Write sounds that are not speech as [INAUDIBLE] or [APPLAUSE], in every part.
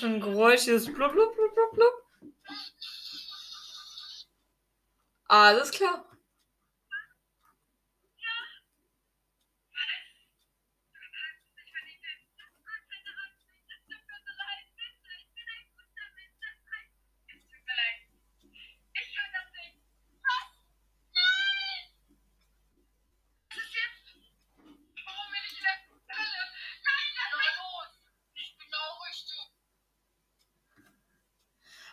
für ein Geräusch? Dieses blub, blub, blub, blub, blub. Alles klar.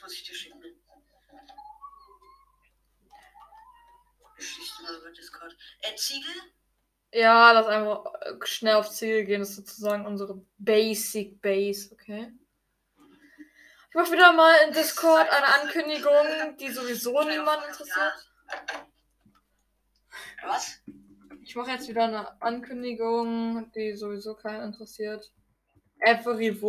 das muss ich dir schicken. Geschichte mal über Discord. Äh, Ziegel? Ja, lass einfach äh, schnell aufs Ziel gehen. Das ist sozusagen unsere Basic Base, okay? Ich mache wieder mal in Discord eine Ankündigung, die sowieso niemand interessiert. Was? Ich mache jetzt wieder eine Ankündigung, die sowieso keinen interessiert. Every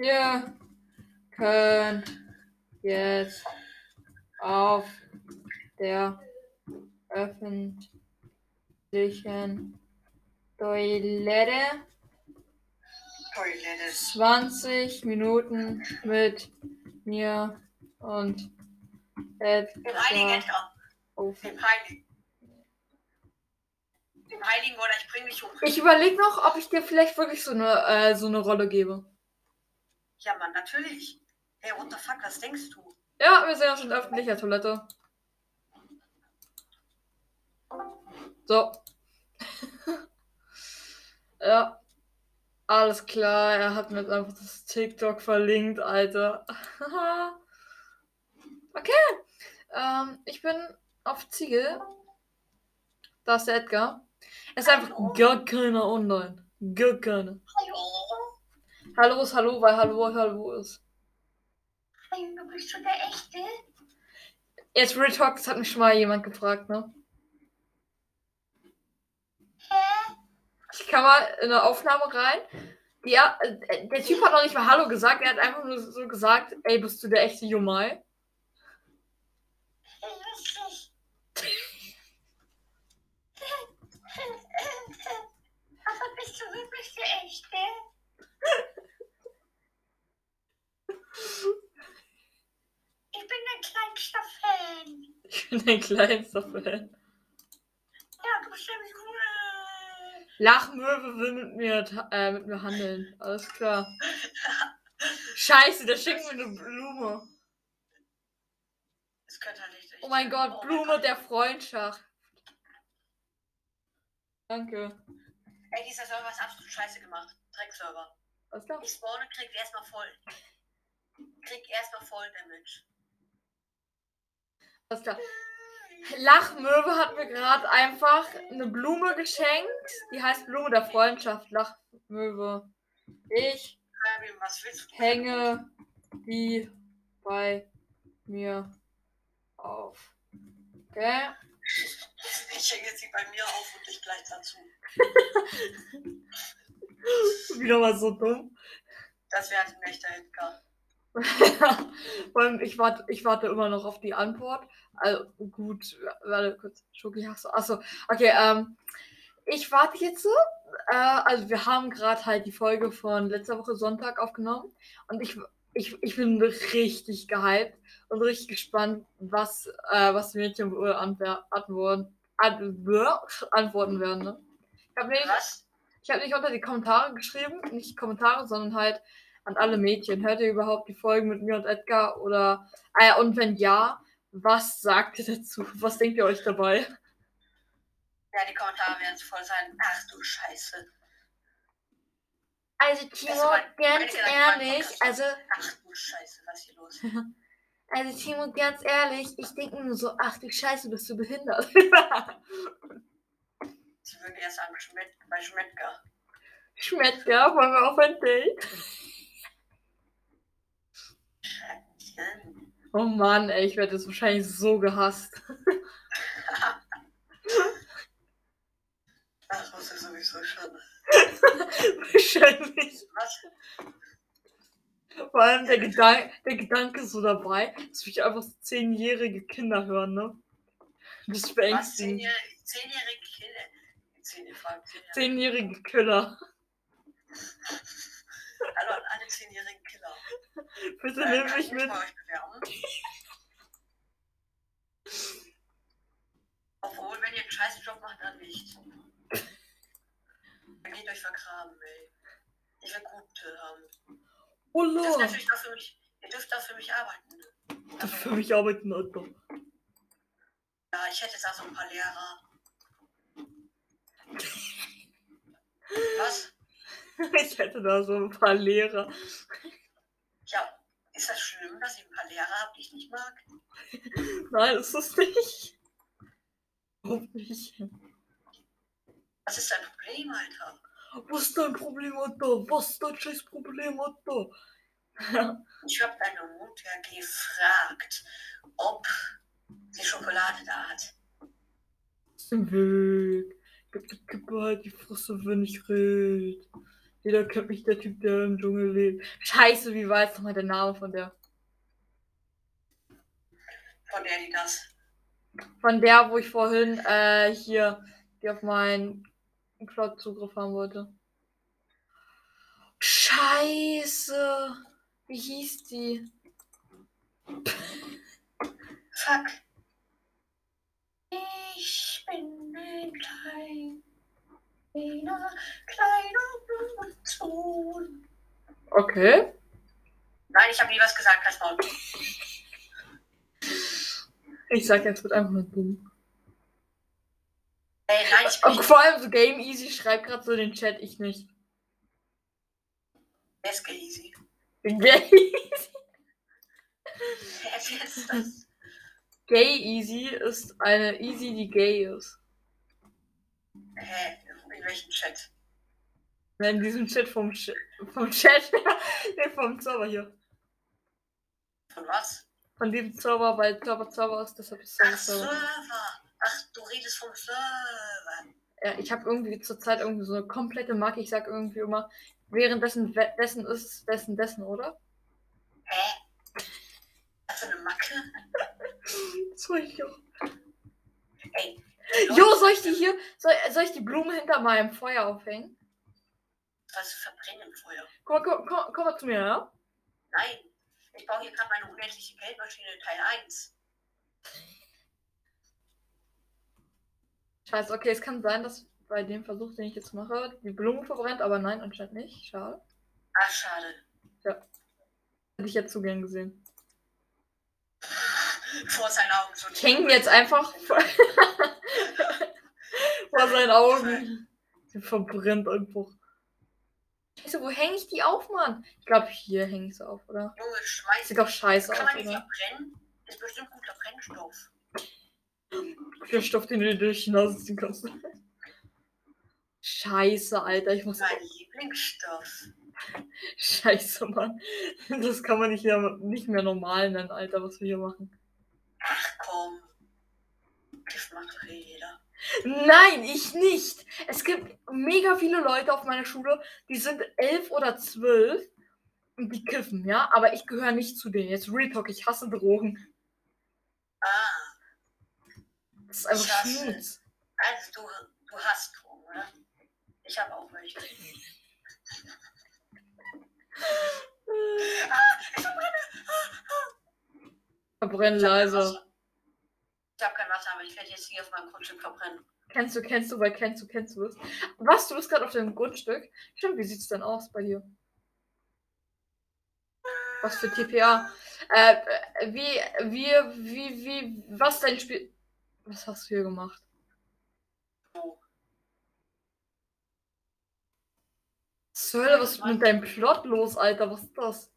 Ihr könnt jetzt auf der öffentlichen Toilette Toilette. 20 Minuten mit mir und Dem Heiligen Edgar auf. Dem Heiligen. Dem Heiligen oder ich bring dich um. Ich überlege noch, ob ich dir vielleicht wirklich so eine, äh, so eine Rolle gebe. Ja, Mann, natürlich. Hey, what the fuck, was denkst du? Ja, wir sehen uns in öffentlicher Toilette. So. [LAUGHS] ja. Alles klar, er hat mir jetzt einfach das TikTok verlinkt, Alter. [LAUGHS] okay. Ähm, ich bin auf Ziegel. Da ist der Edgar. Es ist einfach gar keiner online. Gar keiner. Hallo. Ist Hallo, weil Hallo Hallo ist. Du bist schon der Echte? Jetzt Real Talk, das hat mich schon mal jemand gefragt, ne? Hä? Ich kann mal in eine Aufnahme rein. Ja, äh, der Typ hat noch nicht mal Hallo gesagt, er hat einfach nur so gesagt, ey, bist du der echte Jumai? Lustig. [LAUGHS] Aber bist du wirklich der Echte? Ich bin dein kleinster Fan. Ich bin dein kleinster Fan. Ja, du bist nämlich cool. Lachmöwe will mit mir, äh, mit mir handeln. Alles klar. Scheiße, der schickt mir eine Blume. Es könnte halt nicht. Oh mein Gott, Oh mein Blume Gott. der Freundschaft. Danke. Ey, dieser Server ist absolut scheiße gemacht. Dreckserver. Alles klar. Ich spawne, krieg erstmal voll. Krieg erstmal voll Damage. Alles klar. Lachmöwe hat mir gerade einfach eine Blume geschenkt. Die heißt Blume der Freundschaft. Lachmöwe. Ich hänge die bei mir auf. Okay. [LAUGHS] Ich hänge sie bei mir auf und ich gleich dazu. [LAUGHS] Wieder mal so dumm. Das wäre ein echter Edgar. [LAUGHS] Vor allem, ich warte, ich warte immer noch auf die Antwort. Also gut, warte kurz. Schoki, hast du. Achso, okay, ähm. Ich warte jetzt so. Äh, also wir haben gerade halt die Folge von letzter Woche Sonntag aufgenommen. Und ich, ich, ich bin richtig gehypt und richtig gespannt, was, äh, was die Mädchen antworten, ant- antworten werden. Ne? Ich habe nicht, ich hab nicht unter die Kommentare geschrieben, nicht Kommentare, sondern halt an alle Mädchen. Hört ihr überhaupt die Folgen mit mir und Edgar? Oder äh, und wenn ja, was sagt ihr dazu? Was denkt ihr euch dabei? Ja, die Kommentare werden voll sein. Ach du Scheiße. Also Timo, mein- ganz ehrlich, also, Ach du Scheiße, was ist hier los? [LAUGHS] also Timo, ganz ehrlich, ich denke nur so, ach du Scheiße, bist du behindert. [LAUGHS] Sie würden eher sagen, Schmet bei Schmettger. Schmettger, wollen wir auf ein Date? [LAUGHS] Oh Mann, ey, ich werde jetzt wahrscheinlich so gehasst. Das wusste ich sowieso schon. wahrscheinlich. Was? Vor allem der, Gedan der Gedanke so dabei, dass mich einfach so zehnjährige Kinder hören, ne? Das ist beängstigend. Zehnjährige zehnjährige Kinder? Zehnjährige. Zehnjährige Killer. Hallo an alle zehnjährigen Killer. Bitte Äh, nimm mich ich mit. bei euch bewerben? Obwohl, wenn ihr einen scheiß Job macht, dann nicht. Geht euch vergraben, ey. Ich will gute haben. Oh Ihr dürft Lord. natürlich auch für mich, ihr dürft auch für mich arbeiten. Das für mich arbeiten, Alter. Ja, ich hätte auch so ein paar Lehrer. Was? [LAUGHS] Ich hätte da so ein paar Lehrer. Ja, ist das schlimm, dass ich ein paar Lehrer habe, die ich nicht mag? [LAUGHS] Nein, ist es nicht. Nicht. Was ist dein Problem, Alter? Was ist dein Problem, Alter? Was ist dein scheiß Problem, Alter? [LAUGHS] Ich habe deine Mutter gefragt, ob sie Schokolade da hat. Weg. Gib die Kippe halt die Fresse, wenn ich red. Jeder kennt mich, der Typ, der im Dschungel lebt. Scheiße, wie war jetzt nochmal der Name von der? Von der, die das. Von der, wo ich vorhin äh, hier, die auf meinen Cloud Zugriff haben wollte. Scheiße. Wie hieß die? Fuck. Ich bin ein kleiner, kleiner Blumensohn. Okay. Nein, ich habe nie was gesagt, Maul. Ich sag jetzt wird einfach nur dumm. Ey, nein, ich Und bin vor allem so Game Easy schreibt gerade so in den Chat, ich nicht. Wer ist easy. Gay, Wer ist das? gay Easy ist eine Easy, die gay ist. Hä? In welchem Chat? In diesem Chat vom, Ch vom Chat. [LAUGHS] nee, vom Server hier. Von was? Von diesem Server, weil Server Server ist, deshalb ist Ach, Server Server. Ach, du redest vom Server. Ja, ich habe irgendwie zurzeit irgendwie so eine komplette Marke. Ich sag irgendwie immer, währenddessen dessen ist es dessen dessen, oder? Hä? Hast du eine Macke? [LAUGHS] Soll ich auch. Ey. Jo, soll ich die hier, soll, soll ich die Blume hinter meinem Feuer aufhängen? Was verbrennen im Feuer? Komm, komm, komm, komm mal zu mir, ja? Nein. Ich baue hier gerade meine unendliche Geldmaschine Teil 1. Scheiße, okay, es kann sein, dass bei dem Versuch, den ich jetzt mache, die Blume verbrennt, aber nein, anscheinend nicht. Schade. Ach, schade. Hätte ich jetzt zu gern gesehen. [LAUGHS] Vor seinen Augen so. Ich hänge jetzt einfach vor, [LAUGHS] vor seinen Augen. Die verbrennt einfach. Scheiße, wo hänge ich die auf, Mann? Ich glaube, hier hänge ich sie auf, oder? Junge, schmeiß. Sieht doch scheiße Kann aus, man die verbrennen? Ist bestimmt guter Brennstoff. Der Stoff, den du dir durch die Nase ziehen kannst. Scheiße, Alter, ich muss. Mein Lieblingsstoff. Scheiße, Mann. Das kann man nicht, mehr- nicht mehr normal nennen, Alter, was wir hier machen. Ach komm. Das macht doch eh jeder. Nein, ich nicht. Es gibt mega viele Leute auf meiner Schule, die sind elf oder zwölf und die kiffen, ja. Aber ich gehöre nicht zu denen. Jetzt Real Talk, ich hasse Drogen. Ah, Das ist einfach Schmutz. also du, du hast Drogen, oder? Ich habe auch welche. [LAUGHS] Ich verbrenne. Verbrennen Ich hab kein leise. Wasser. Ich habe kein Wasser, aber ich werde jetzt hier auf meinem Grundstück verbrennen. Kennst du, kennst du, weil kennst du, kennst du es. Was, du bist gerade auf dem Grundstück? Stimmt, wie sieht's denn aus bei dir? Was für TPA? Äh, äh, wie, wie, wie, wie, was dein Spiel. Was hast du hier gemacht? Oh, Sölle, was ist mit deinem Plot los, Alter? Was ist das?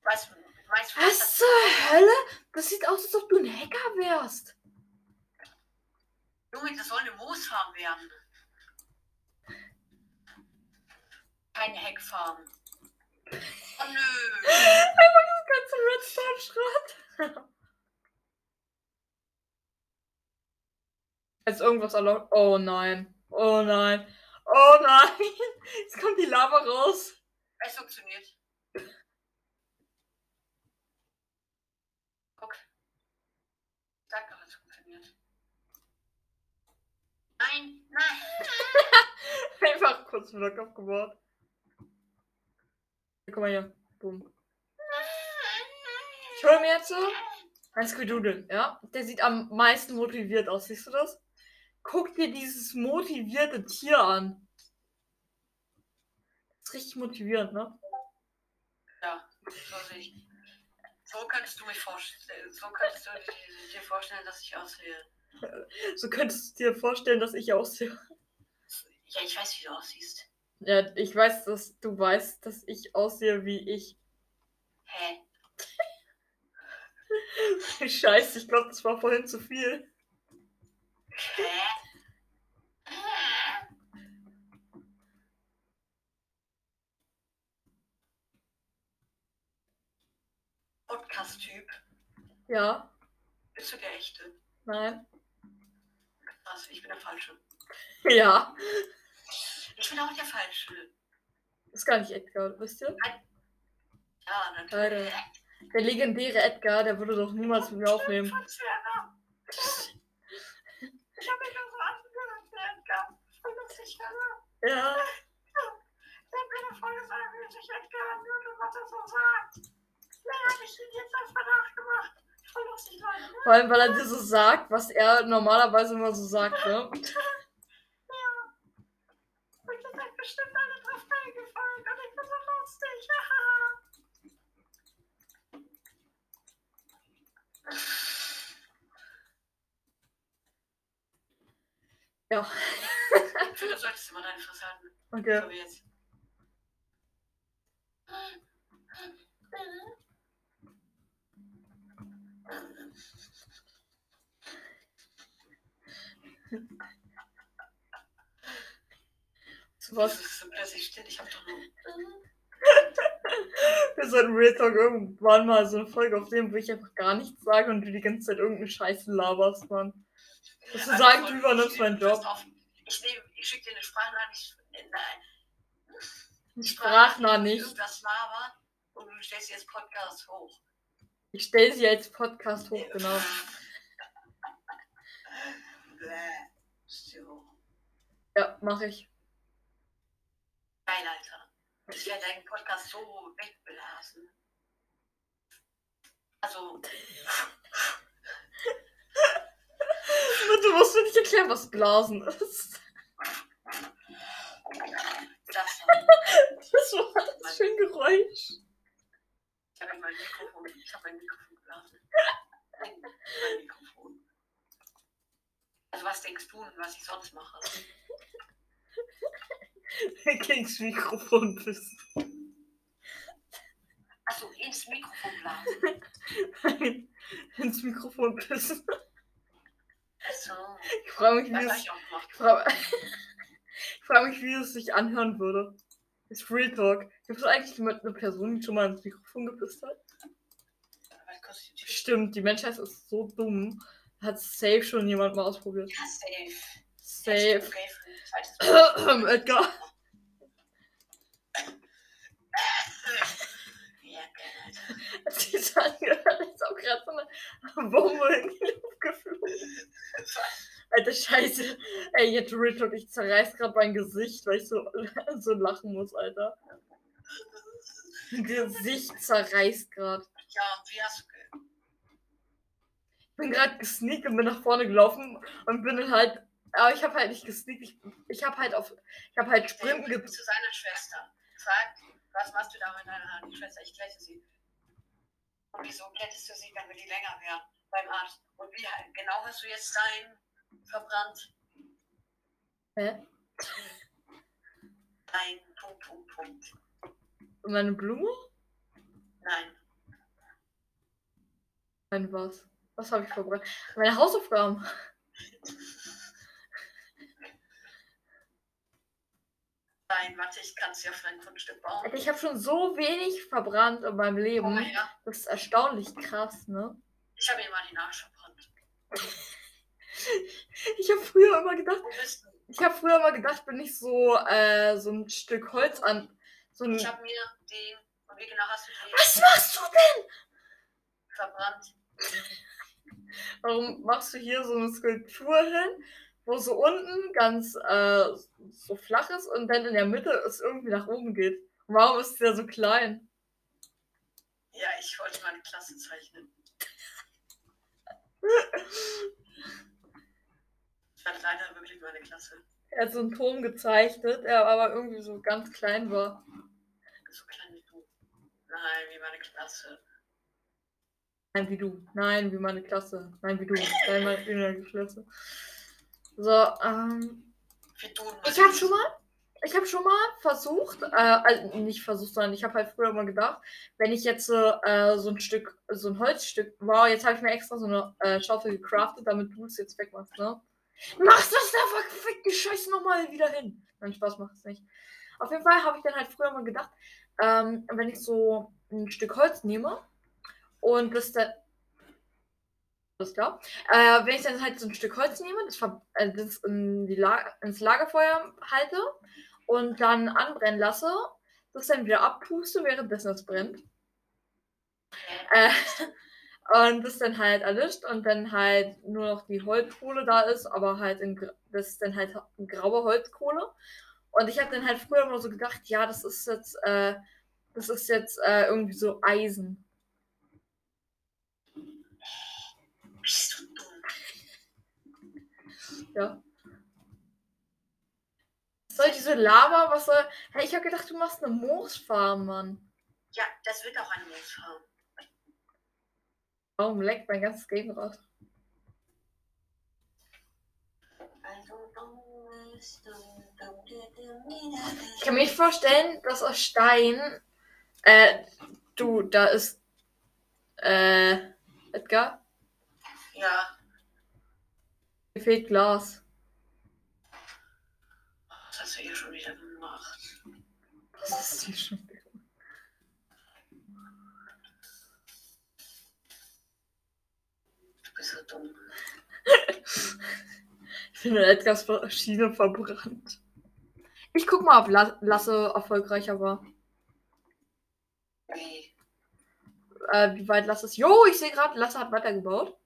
Du, weißt du, Was zur Hölle? Das sieht aus, als ob du ein Hacker wärst. Junge, das soll eine Moosfarm werden. Keine Heckfarm. Oh nö. [LAUGHS] Ganze Redstone-Schrott. Ist irgendwas erlaubt? Oh nein. Oh nein. Oh nein. [LAUGHS] Jetzt kommt die Lava raus. Es funktioniert. Guck. Sag doch, es funktioniert. Nein, nein. [LAUGHS] Einfach kurz wieder Kopf gebaut. Hier, guck mal hier. Boom. Ich hole mir jetzt so ein Squiddoodle, ja? Der sieht am meisten motiviert aus, siehst du das? Guck dir dieses motivierte Tier an. Das ist richtig motivierend, ne? Ja, so sehe ich. So könntest du mich vorstellen. So könntest du dir- vorstellen, dass ich aussehe. So könntest du dir vorstellen, dass ich aussehe. Ja, ich weiß, wie du aussiehst. Ja, ich weiß, dass du weißt, dass ich aussehe wie ich. Hä? [LAUGHS] Scheiße, ich glaube, das war vorhin zu viel. Hä? Ja, Bist du der echte? nein. Krass, ich bin der Falsche. Ja, Ich bin auch der Falsche. ist gar nicht Edgar, wisst ihr? Ja, natürlich. Leider. Der legendäre Edgar, der würde doch niemals mit mir aufnehmen. Ich habe mich nur so angehört, der Edgar. Voll lustig, oder? Ja, Der hat mir eine Folge sagen, wie sich Edgar anhört und was er so sagt. Ja, habe ich ihn jetzt als Verdacht gemacht. Vor allem, weil er dir so sagt, was er normalerweise immer so sagt, ne? Ja. Und ihr seid bestimmt alle drauf reingefallen und ich bin so lustig. Ja, finde, du solltest immer deine Fresse halten. okay. So wie jetzt. So Was was? ist so plötzlich still? Ich hab doch nur. [LAUGHS] Wir sollten Real Talk irgendwann mal so eine Folge aufnehmen, wo ich einfach gar nichts sage und du die ganze Zeit irgendeine Scheiße laberst, Mann. Dass du Also, sagst, du übernimmst meinen Job. auf, Ich, ich schicke dir eine Sprachnachricht. Nein. Sprachnah nicht. Irgendwas laber und du stellst jetzt Podcast hoch. Ich stelle sie als Podcast hoch, genau. Bäh. So. Ja, mache ich. Geil, Alter. Ich werde deinen Podcast so wegblasen. Also, Du musst mir nicht erklären, was Blasen ist. das [LAUGHS] Das war das für ein Geräusch. Ich habe mein Mikrofon. Ich habe mein Mikrofon geblasen. Mein, [LAUGHS] mein Mikrofon. Also was denkst du und was ich sonst mache? [LAUGHS] Gings Mikrofon bist. Achso, ins Mikrofon blasen. [LAUGHS] Ins Mikrofon pissen. Achso, Ich frage mich, das wie es, ich frage, ich frage [LAUGHS] mich, wie es sich anhören würde. Ist Real Talk. Gibt es eigentlich jemand, eine Person, die schon mal ins Mikrofon gepisst hat? Stimmt, die Menschheit ist so dumm. Hat safe schon jemand mal ausprobiert. Ja, safe. Safe. Mal. [COUGHS] Edgar. Alter. Hat sich das als ob gerade so eine Bombe in die Luft geflogen Alter, scheiße. Ey, jetzt Talk, ich zerreiß gerade mein Gesicht, weil ich so, [LAUGHS] so lachen muss, Alter. Mein Gesicht zerreißt gerade. Ja, wie hast du bin gerade gesneakt und bin nach vorne gelaufen und bin dann halt. Aber ich habe halt nicht gesneakt. Ich, ich habe halt auf. Ich habe halt Sprinten ge zu seiner Schwester. Frag, was machst du da mit deiner Hand? Die Schwester, ich glätte sie. Und wieso glättest du sie, damit die länger werden beim Arzt? Und wie halt- genau hast du jetzt dein verbrannt? Hä? Dein Popo. Punkt. Meine Blume? Nein. Nein, was? Was habe ich verbrannt? Meine Hausaufgaben. Nein, warte, ich kann es ja für ein Grundstück bauen. Ich habe schon so wenig verbrannt in meinem Leben. mal her. Das ist erstaunlich krass, ne? Ich habe ihm mal den Arsch verbrannt. [LAUGHS] Ich habe früher immer gedacht, ich habe früher immer gedacht, wenn ich so äh, so ein Stück Holz an so ein Ich habe mir. Und wie genau hast du den Was machst du denn? verbrannt? Warum machst du hier so eine Skulptur hin, wo so unten ganz äh, so flach ist und dann in der Mitte es irgendwie nach oben geht? Und warum ist der so klein? Ja, ich wollte meine Klasse zeichnen. Ich hatte leider wirklich meine Klasse. Er hat so einen Turm gezeichnet, der aber irgendwie so ganz klein war. So klein wie du. Nein, wie meine Klasse. Nein, wie du. Nein, wie meine Klasse. Nein, wie du. Nein, meine, Klasse. So, ähm. Ich habe schon mal, ich habe schon mal versucht, äh, also nicht versucht, sondern ich habe halt früher mal gedacht, wenn ich jetzt äh, so ein Stück, so ein Holzstück, wow, jetzt habe ich mir extra so eine äh, Schaufel gecraftet, damit du es jetzt wegmachst, ne? Machst das da verfickte Scheiß nochmal wieder hin. Nein, Spaß macht es nicht. Auf jeden Fall habe ich dann halt früher mal gedacht, ähm, wenn ich so ein Stück Holz nehme und das dann alles klar. Äh, wenn ich dann halt so ein Stück Holz nehme, das, äh, das in La ins Lagerfeuer halte und dann anbrennen lasse, das dann wieder abpuste, währenddessen es brennt. Äh, [LAUGHS] und das dann halt erlischt und dann halt nur noch die Holzkohle da ist, aber halt in, das ist dann halt graue Holzkohle. Und ich habe dann halt früher immer so gedacht, ja, das ist jetzt, äh, das ist jetzt äh, irgendwie so Eisen. Bist du dumm? Ja. Was soll diese Lava? Was soll. Hey, ich habe gedacht, du machst eine Moosfarm, Mann. Ja, das wird auch ein Moos haben. Warum leckt mein ganzes Game raus? Ich kann mir nicht vorstellen, dass aus Stein. Äh, du, da ist. Äh, Edgar, Ja, mir fehlt Glas. was hast du hier schon wieder gemacht? Was ist hier schon? Du bist so dumm. [LAUGHS] Ich finde Edgars Schiene verbrannt. Ich guck mal, ob La Lasse erfolgreicher war. Wie? Äh, wie weit Lasse ist. Jo, ich sehe gerade, Lasse hat weitergebaut.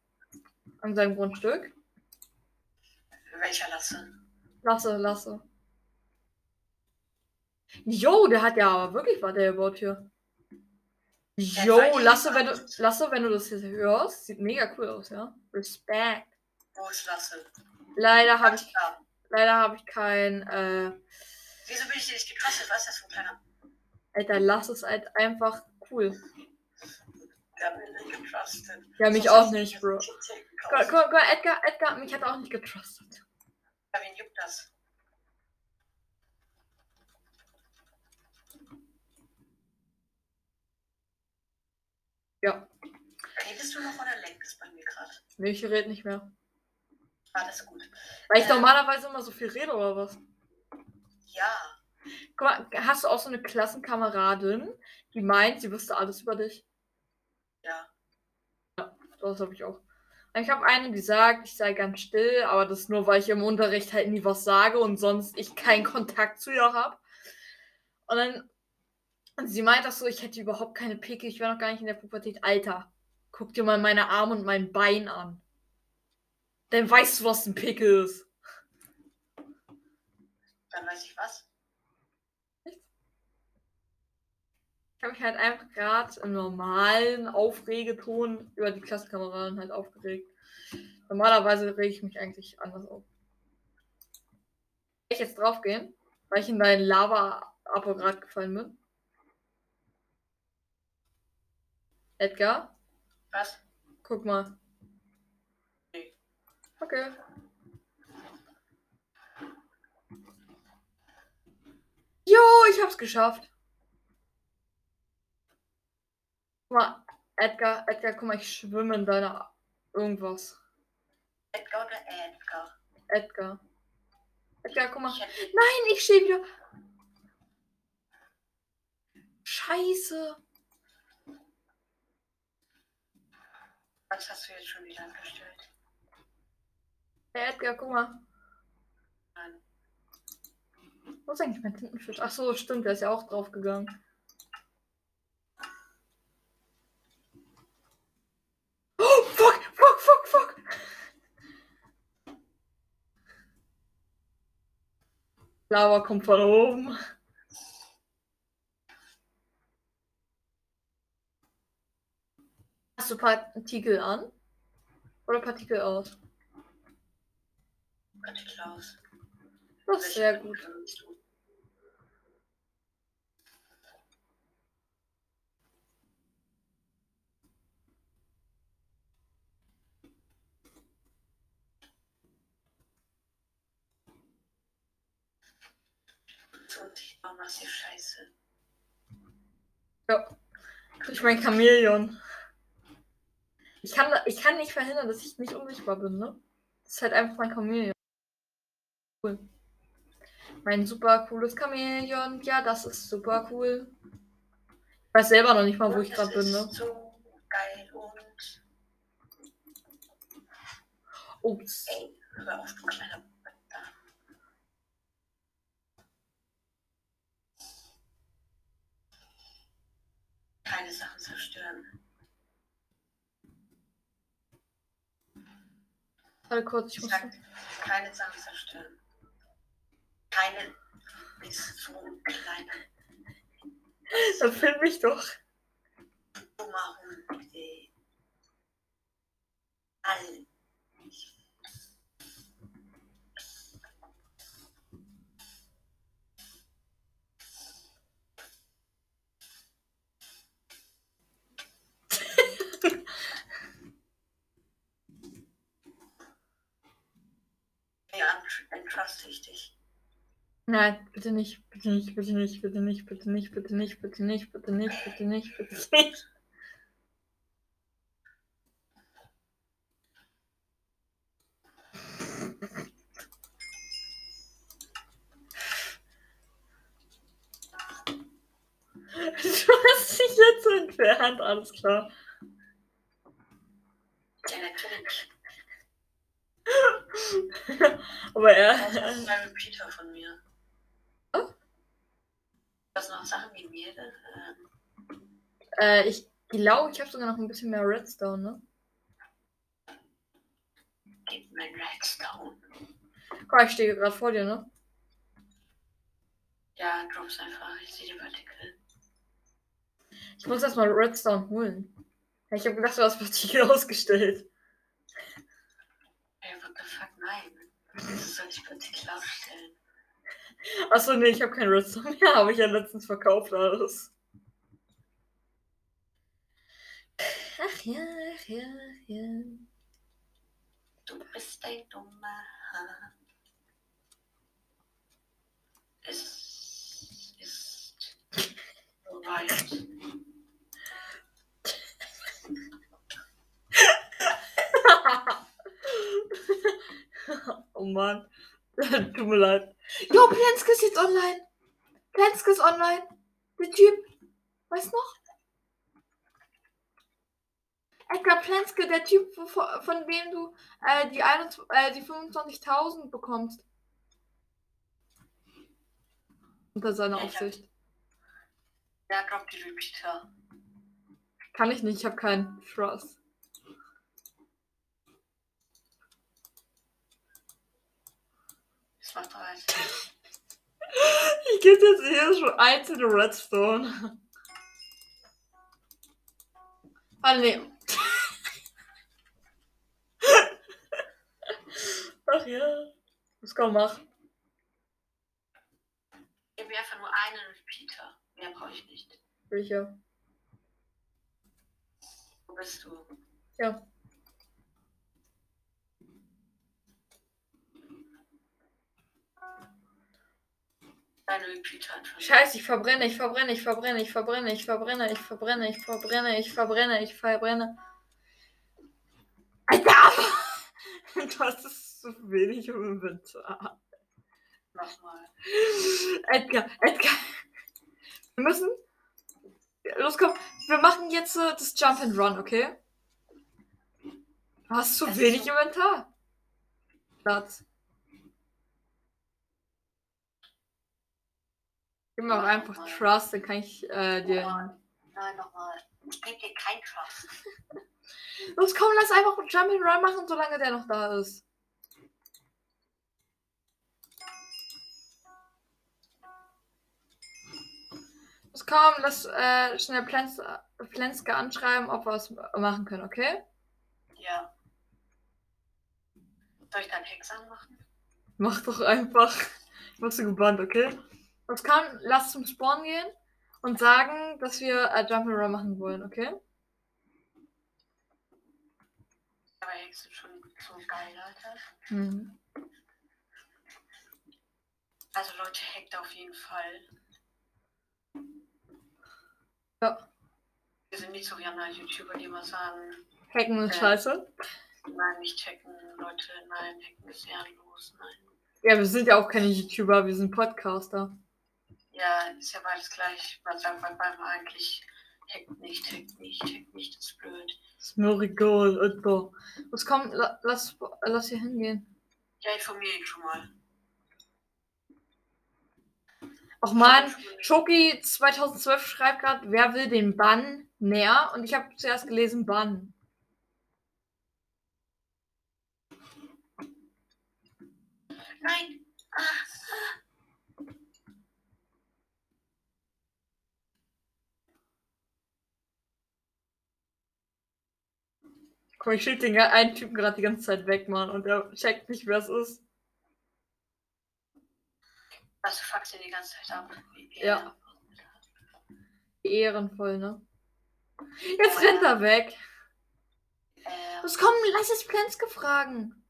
An seinem Grundstück. Welcher Lasse? Lasse, Lasse. Jo, der hat ja aber wirklich weitergebaut hier. Jo, seid ihr Lasse wenn, du? Lasse, wenn du das jetzt hörst, sieht mega cool aus, ja. Respekt. Wo ist Lasse? Leider habe ich, leider habe ich kein, äh, Wieso bin ich dir nicht getrastet? Was ist das für ein kleiner? Alter, Lasse ist halt einfach cool. Nicht getrustet. Ja, mich Sonst auch nicht, Bro. Guck, guck, Edgar, Edgar, mich hat er auch nicht getrustet. Ja, wen juckt das? Ja, Redest du noch oder lenkst bei mir gerade? nee, ich rede nicht mehr. Ist gut. Weil ich Äh. normalerweise immer so viel rede oder was? Ja, Guck mal, hast du auch so eine Klassenkameradin, die meint, sie wüsste alles über dich? Ja. Das habe ich auch. Ich habe eine, die sagt, ich sei ganz still, aber das nur, weil ich im Unterricht halt nie was sage und sonst ich keinen Kontakt zu ihr habe. Und dann, und sie meint auch so, ich hätte überhaupt keine Picke, ich wäre noch gar nicht in der Pubertät. Alter, guck dir mal meine Arme und mein Bein an. Dann weißt du, was ein Pickel ist. Dann weiß ich was. Ich habe mich halt einfach gerade im normalen Aufregeton über die Klassenkameraden halt aufgeregt. Normalerweise rege ich mich eigentlich anders auf. Ich jetzt draufgehen, weil ich in dein Lava-Apparat gefallen bin? Edgar, Was? guck mal. Okay. Jo, ich hab's geschafft. Guck mal, Edgar, Edgar, guck mal, ich schwimme in deiner irgendwas. Edgar oder Edgar? Edgar. Edgar, guck mal. Nein, ich stehe wieder. Scheiße. Was hast du jetzt schon wieder angestellt? Hey, Edgar, guck mal. Nein. Wo ist eigentlich mein Tintenfisch? Ach so, stimmt, der ist ja auch draufgegangen. Oh, fuck, fuck, fuck, fuck. Lava kommt von oben. Hast du Partikel an? Oder Partikel aus? Gott, Klaus. Das ist sehr gut. Und ich war massiv scheiße. Ja. Durch mein Chamäleon. Ich kann, ich kann nicht verhindern, dass ich nicht unsichtbar bin, ne? Das ist halt einfach mein Chamäleon. Cool. Mein super cooles Chamäleon. Ja, das ist super cool. Ich weiß selber noch nicht mal, wo Und ich gerade bin, ne? So geil und. Ups. Ey, hör auf, du kleiner. Keine Sachen zerstören. Warte kurz, ich Ich muss. sag, keine Sachen zerstören. Keine bis zu kleiner. Dann film mich doch. Ey. All. Entruste ich dich. Nein, bitte nicht, bitte nicht, bitte nicht, bitte nicht, bitte nicht, bitte nicht, bitte nicht, bitte nicht, bitte nicht, bitte nicht. Du hast dich jetzt entfernt, alles klar. Ja, natürlich. [LAUGHS] Aber Das er. ist ein Repeater von mir. Oh. Das noch Sachen wie mir? Ähm, Äh, ich glaube, ich habe sogar noch ein bisschen mehr Redstone, ne? gib mir Redstone. Guck mal, ich stehe gerade vor dir, ne? Ja, drops einfach. Ich sehe die Partikel. Ich muss erstmal Redstone holen. Ich habe gedacht, du hast Partikel [LAUGHS] ausgestellt. Ey, what the fuck, nein. Wieso soll ich Partikel aufstellen? Achso, nee, ich habe kein Redstone mehr, [LAUGHS] habe ich ja letztens verkauft alles. Ach ja, ach ja, ach ja. Du bist ein dummer Hahn. Es ist soweit. Oh Mann. [LAUGHS] Tut mir leid. Jo, Plenske ist jetzt online. Plenske ist online. Der Typ. Weißt noch? Edgar Plenske, der Typ, von, von dem du äh, die, 21 äh, die 25.000 bekommst. Unter seiner Ja, Aufsicht. Ja, drop die Repeater. Kann ich nicht, ich habe keinen Trust. Das macht bereit. Ich gebe jetzt hier schon einzelne Redstone. Ah, nee. Ach ja. Was kann man machen? Gib mir einfach nur einen Repeater. Mehr brauche ich nicht. Sicher. Wo bist du? Ja. Deine Repeater einfach. Scheiße, ich verbrenne, ich verbrenne, ich verbrenne, ich verbrenne, ich verbrenne, ich verbrenne, ich verbrenne, ich verbrenne, ich verbrenne. Alter! [LAUGHS] Das ist zu wenig im Inventar. Nochmal. Edgar, Edgar. Wir müssen. Los, komm. Wir machen jetzt äh, das Jump and Run, okay? Du hast zu wenig Inventar. Platz. Gib mir auch einfach Trust, dann kann ich äh, dir. Nein, nochmal. Ich gebe dir kein Trust. [LAUGHS] Los, komm, lass einfach einen Jump and Run machen, solange der noch da ist. Los, komm, lass äh, schnell Planske anschreiben, ob wir was machen können, okay? Ja. Soll ich dann Hexer machen? Mach doch einfach. Ich mach so gebannt, okay? Los, komm, lass zum Spawn gehen und sagen, dass wir äh, Jump and Run machen wollen, okay? Aber Hexen schon so geil, Alter. Mhm. Also Leute, hackt auf jeden Fall. Ja. Wir sind nicht so wie andere YouTuber, die immer sagen, Hacken ist Ja. scheiße. nein, nicht hacken, Leute, nein, hacken ist ehrenlos, nein. Ja, wir sind ja auch keine YouTuber, wir sind Podcaster. Ja, ist ja beides gleich. Man sagt beim beim eigentlich, hackt nicht, hackt nicht, hackt nicht, das ist blöd. Ist mir egal, Alter. Los, komm, la lass, lass hier hingehen. Ja, informiere ihn schon mal. Och man, Schoki 2012 schreibt gerade, wer will den Bann näher? Und ich habe zuerst gelesen Bann. Nein! Ah, Guck mal, ich schieb den einen Typen gerade die ganze Zeit weg, Mann. Und er checkt nicht, wer es ist. also fuckst du die ganze Zeit ab. Ja. Ehrenvoll, ne? Jetzt rennt er weg. Äh, Los, komm, lass es Plenske fragen.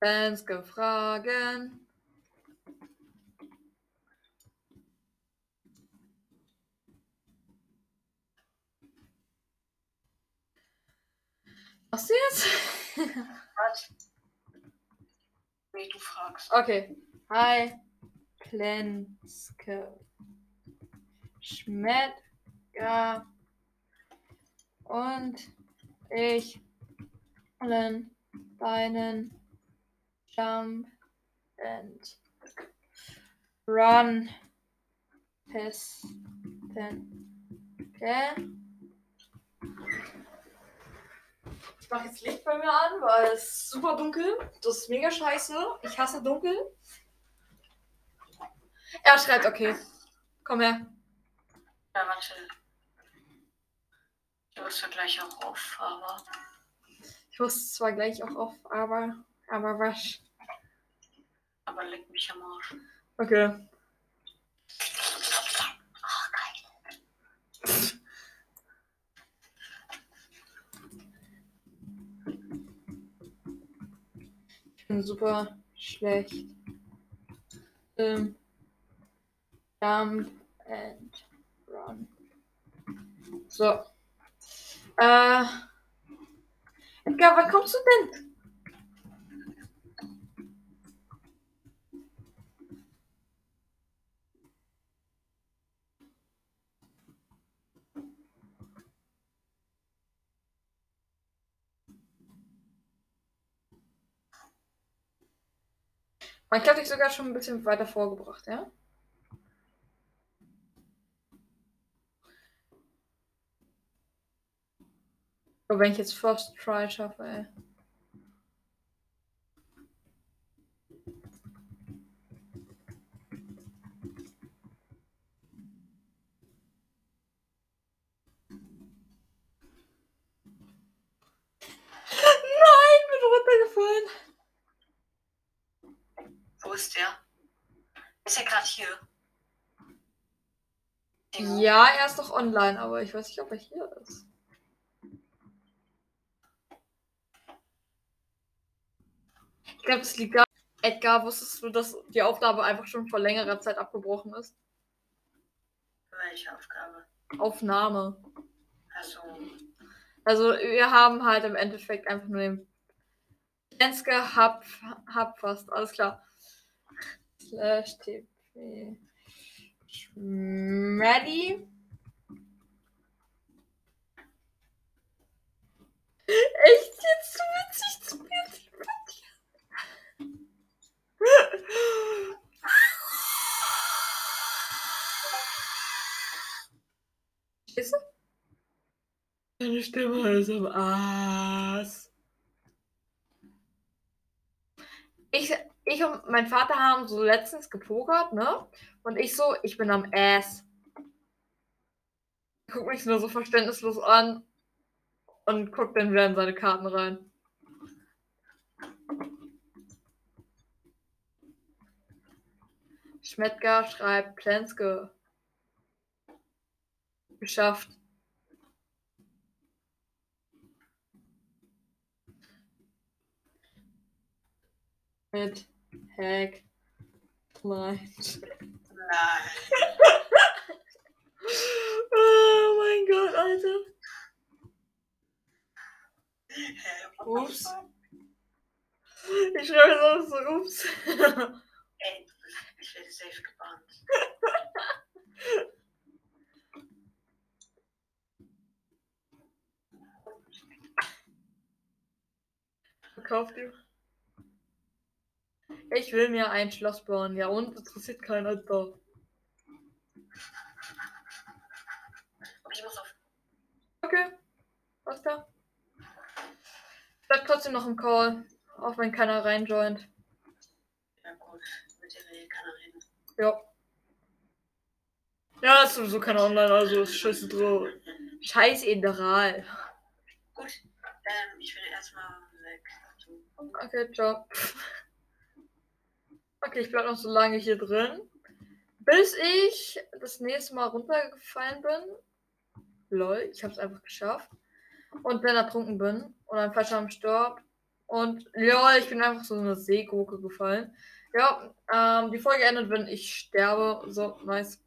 Plenske fragen. Was jetzt? was? Nee, du fragst. Okay. Hi, Plenske. Schmettger. Und ich wollen deinen Jump and Run testen. Okay? Ich mache jetzt Licht bei mir an, weil es ist super dunkel. Das ist mega scheiße. Ich hasse dunkel. Er schreibt, okay. Komm her. Ja, warte. Du wirst ja gleich auch auf, aber. Ich muss zwar gleich auch auf, aber. Aber was? Aber leck mich am Arsch. Okay. Ach, geil. [LAUGHS] Ich bin super schlecht. Ähm. Jump and run. So. Äh. Edgar, wann kommst du denn? Ich glaube, dich sogar schon ein bisschen weiter vorgebracht, ja? Aber wenn ich jetzt First Try schaffe, ey. [LAUGHS] Nein, bin runtergefallen. Ist der? Ist er gerade hier? Ja, er ist doch online, aber ich weiß nicht, ob er hier ist. glaube, das liegt da. Edgar, wusstest du, dass die Aufgabe einfach schon vor längerer Zeit abgebrochen ist? Welche Aufgabe? Aufnahme. Also, Also wir haben halt im Endeffekt einfach nur den Lenske hab, hab fast, alles klar. Slash TP. Ready? Echt jetzt so witzig zu mir? Verstehst du? Deine Stimme ist am Ass. Ich, ich und mein Vater haben so letztens gepokert, ne? Und ich so, ich bin am Ass. Guck mich nur so verständnislos an und guck dann wieder in seine Karten rein. Schmettger schreibt Plenske. Geschafft. Mit Hack Client. nein. Oh mein Gott, Alter. Hä, what the Ups. fuck? Ich schreibe so, so ups. Ey, du bist- ich werde safe gebannt. Verkauft ihr? Ich will mir ein Schloss bauen. Ja, und interessiert keiner da. Okay, ich muss auf. Okay. Was da? Bleibt trotzdem noch im Call. Auch wenn keiner reinjoint. Ja, gut. Mit dir will keiner reden. Ja. Ja, ist sowieso keiner online, also ist scheiße drauf. Scheiß Ideal. Gut, ähm, ich bin erstmal weg. Okay, ciao. Okay, ich bleib noch so lange hier drin. Bis ich das nächste Mal runtergefallen bin. Lol, ich hab's einfach geschafft. Und dann ertrunken bin. Und ein Fallschirm stirbt. Und lol, ich bin einfach so in eine Seegurke gefallen. Ja, ähm, die Folge endet, wenn ich sterbe. So, nice.